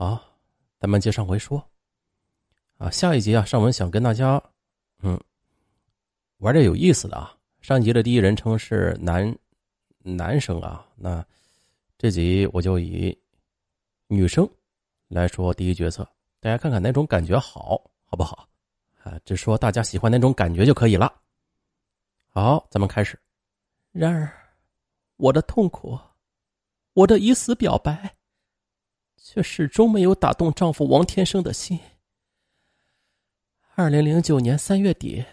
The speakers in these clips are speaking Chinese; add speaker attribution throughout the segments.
Speaker 1: 好，咱们接上回说。啊，下一集啊，尚文想跟大家，嗯，玩点有意思的啊。上一集的第一人称是男男生啊，那这集我就以女生来说第一角色，大家看看哪种感觉好，好不好？啊，只说大家喜欢哪种感觉就可以了。好，咱们开始。
Speaker 2: 然而，我的痛苦，我的以死表白。却始终没有打动丈夫王天生的心。二零零九年三月底，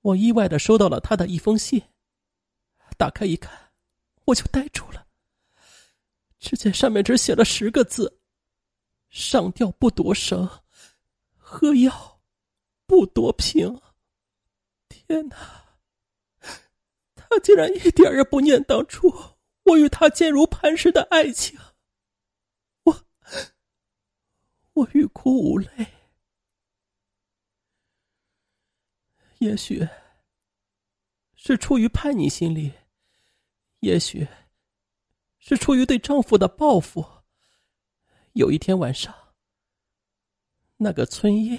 Speaker 2: 我意外的收到了他的一封信。打开一看，我就呆住了。只见上面只写了十个字：“上吊不夺绳，喝药不夺瓶。”天哪！他竟然一点也不念当初我与他坚如磐石的爱情。我欲哭无泪，也许是出于叛逆心理，也许是出于对丈夫的报复。有一天晚上，那个村医，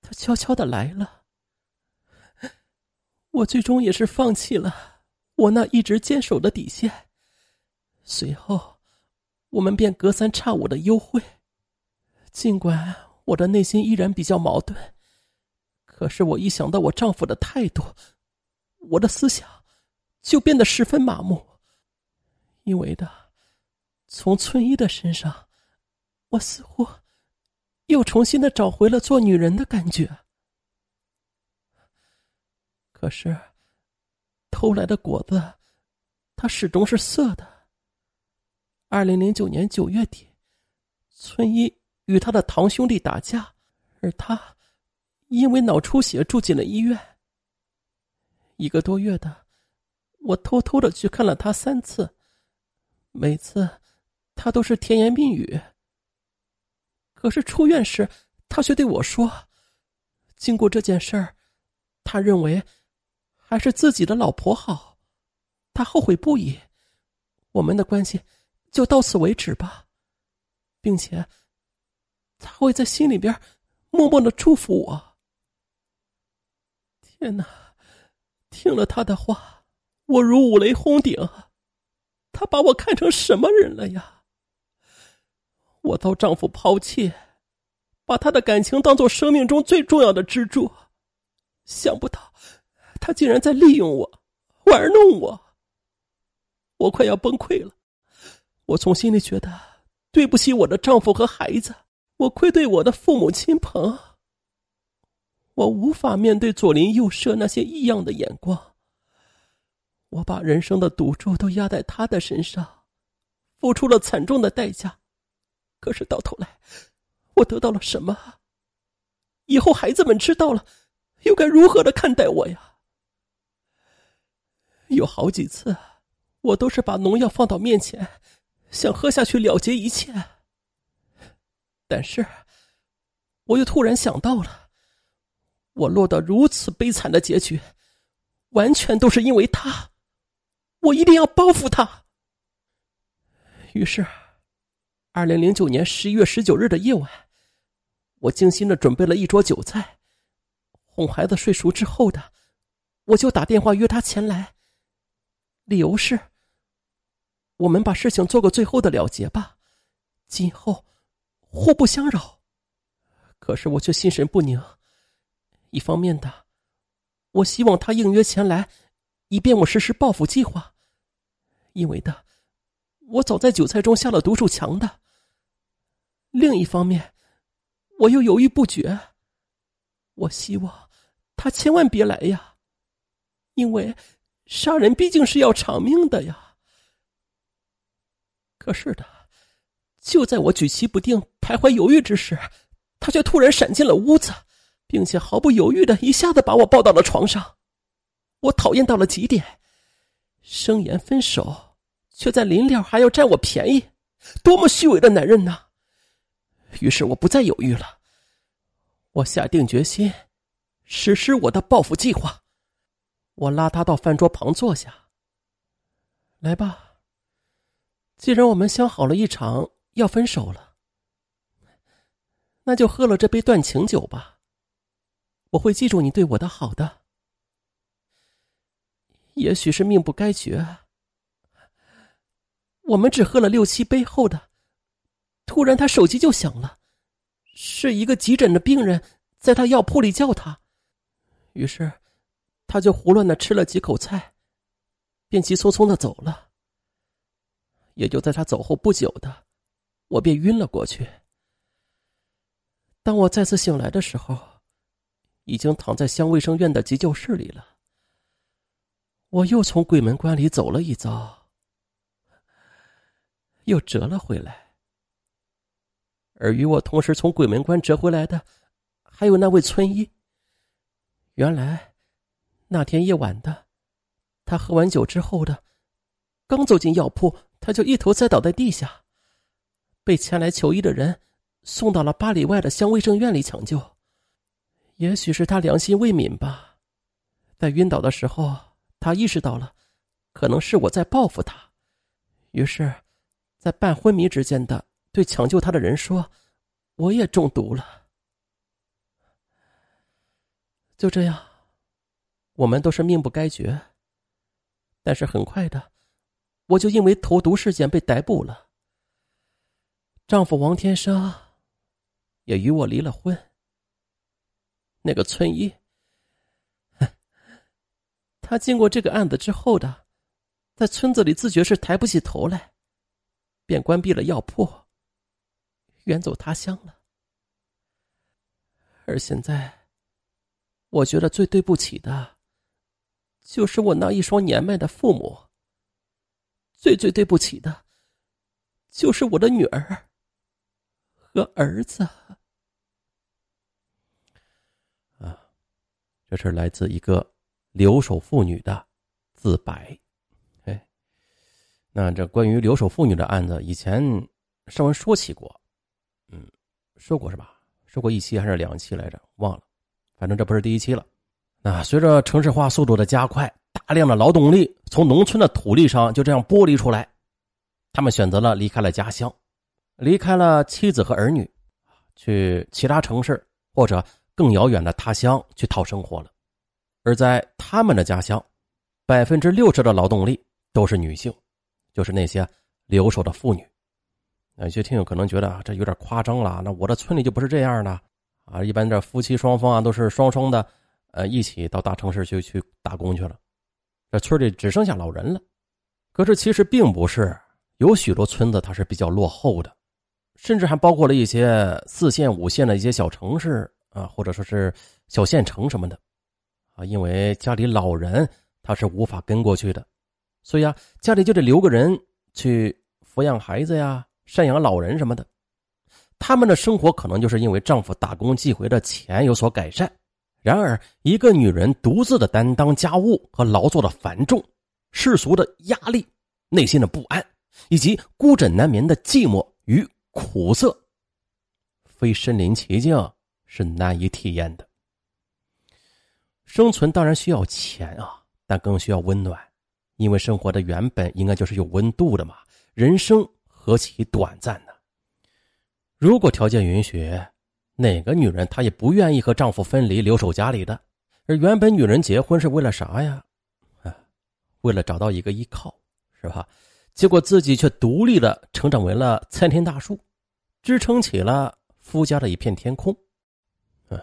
Speaker 2: 他悄悄的来了。我最终也是放弃了我那一直坚守的底线。随后，我们便隔三差五的幽会。尽管我的内心依然比较矛盾，可是我一想到我丈夫的态度，我的思想就变得十分麻木。因为的，从村医的身上，我似乎又重新的找回了做女人的感觉。可是，偷来的果子，它始终是涩的。二零零九年九月底，村医。与他的堂兄弟打架，而他因为脑出血住进了医院。一个多月的，我偷偷的去看了他三次，每次他都是甜言蜜语。可是出院时，他却对我说：“经过这件事儿，他认为还是自己的老婆好，他后悔不已。我们的关系就到此为止吧，并且。”他会在心里边默默的祝福我。天哪，听了他的话，我如五雷轰顶。他把我看成什么人了呀？我遭丈夫抛弃，把他的感情当做生命中最重要的支柱，想不到他竟然在利用我，玩弄我。我快要崩溃了，我从心里觉得对不起我的丈夫和孩子。我愧对我的父母亲朋，我无法面对左邻右舍那些异样的眼光。我把人生的赌注都压在他的身上，付出了惨重的代价。可是到头来，我得到了什么？以后孩子们知道了，又该如何的看待我呀？有好几次，我都是把农药放到面前，想喝下去了结一切。但是，我又突然想到了，我落得如此悲惨的结局，完全都是因为他，我一定要报复他。于是，二零零九年十一月十九日的夜晚，我精心的准备了一桌酒菜，哄孩子睡熟之后的，我就打电话约他前来，理由是，我们把事情做个最后的了结吧，今后。互不相扰，可是我却心神不宁。一方面的，我希望他应约前来，以便我实施报复计划；因为的，我早在韭菜中下了毒手强的。另一方面，我又犹豫不决。我希望他千万别来呀，因为杀人毕竟是要偿命的呀。可是的。就在我举棋不定、徘徊犹豫之时，他却突然闪进了屋子，并且毫不犹豫的一下子把我抱到了床上。我讨厌到了极点，声言分手，却在临了还要占我便宜，多么虚伪的男人呐！于是我不再犹豫了，我下定决心实施我的报复计划。我拉他到饭桌旁坐下，来吧，既然我们相好了一场。要分手了，那就喝了这杯断情酒吧。我会记住你对我的好的。也许是命不该绝。我们只喝了六七杯后的，突然他手机就响了，是一个急诊的病人在他药铺里叫他，于是他就胡乱的吃了几口菜，便急匆匆的走了。也就在他走后不久的，我便晕了过去。当我再次醒来的时候，已经躺在乡卫生院的急救室里了。我又从鬼门关里走了一遭，又折了回来。而与我同时从鬼门关折回来的，还有那位村医。原来，那天夜晚的，他喝完酒之后的，刚走进药铺，他就一头栽倒在地下，被前来求医的人送到了八里外的乡卫生院里抢救。也许是他良心未泯吧，在晕倒的时候，他意识到了，可能是我在报复他，于是，在半昏迷之间的对抢救他的人说：“我也中毒了。”就这样，我们都是命不该绝。但是很快的，我就因为投毒事件被逮捕了。丈夫王天生也与我离了婚。那个村医，他经过这个案子之后的，在村子里自觉是抬不起头来，便关闭了药铺，远走他乡了。而现在，我觉得最对不起的，就是我那一双年迈的父母。最最对不起的，就是我的女儿和儿子。
Speaker 1: 啊这是来自一个留守妇女的自白，哎，那这关于留守妇女的案子，以前上文说起过，嗯，说过是吧？说过一期还是两期来着？忘了，反正这不是第一期了。那随着城市化速度的加快，大量的劳动力从农村的土地上就这样剥离出来，他们选择了离开了家乡，离开了妻子和儿女，去其他城市或者。更遥远的他乡去讨生活了，而在他们的家乡，百分之六十的劳动力都是女性，就是那些留守的妇女。有些听友可能觉得啊，这有点夸张了。那我的村里就不是这样的啊，一般这夫妻双方啊都是双双的，呃，一起到大城市去去打工去了。这村里只剩下老人了。可是其实并不是，有许多村子它是比较落后的，甚至还包括了一些四线、五线的一些小城市。啊，或者说是小县城什么的，啊，因为家里老人他是无法跟过去的，所以啊，家里就得留个人去抚养孩子呀、赡养老人什么的。他们的生活可能就是因为丈夫打工寄回的钱有所改善。然而，一个女人独自的担当家务和劳作的繁重、世俗的压力、内心的不安，以及孤枕难眠的寂寞与苦涩，非身临其境。是难以体验的。生存当然需要钱啊，但更需要温暖，因为生活的原本应该就是有温度的嘛。人生何其短暂呢？如果条件允许，哪个女人她也不愿意和丈夫分离，留守家里的。而原本女人结婚是为了啥呀？啊，为了找到一个依靠，是吧？结果自己却独立的成长为了参天大树，支撑起了夫家的一片天空。啊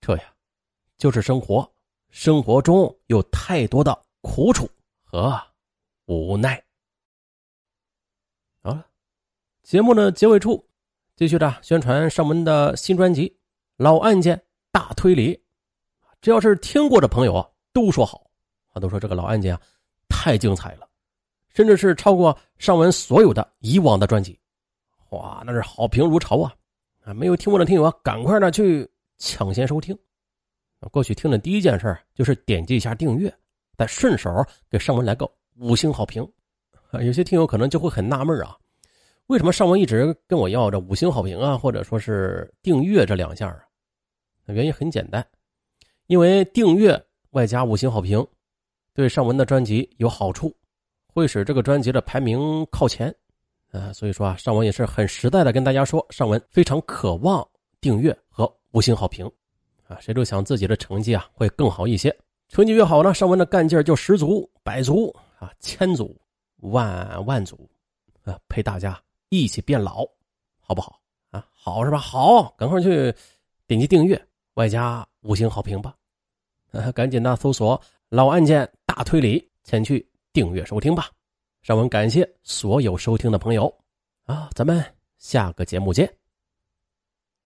Speaker 1: 这呀，就是生活。生活中有太多的苦楚和无奈。好了，节目的结尾处，继续的宣传上文的新专辑《老案件大推理》。只要是听过的朋友啊，都说好，啊，都说这个老案件啊太精彩了，甚至是超过上文所有的以往的专辑。哇，那是好评如潮啊！啊，没有听过的听友啊，赶快的去。抢先收听，过去听的第一件事就是点击一下订阅，再顺手给上文来个五星好评。啊，有些听友可能就会很纳闷啊，为什么上文一直跟我要这五星好评啊，或者说是订阅这两项啊？原因很简单，因为订阅外加五星好评，对上文的专辑有好处，会使这个专辑的排名靠前。啊，所以说啊，尚文也是很实在的跟大家说，尚文非常渴望。订阅和五星好评，啊，谁都想自己的成绩啊会更好一些，成绩越好呢，尚文的干劲儿就十足、百足啊、千足、万万足，啊，陪大家一起变老，好不好？啊，好是吧？好，赶快去点击订阅，外加五星好评吧，啊，赶紧的搜索“老案件大推理”，前去订阅收听吧。尚文感谢所有收听的朋友，啊，咱们下个节目见。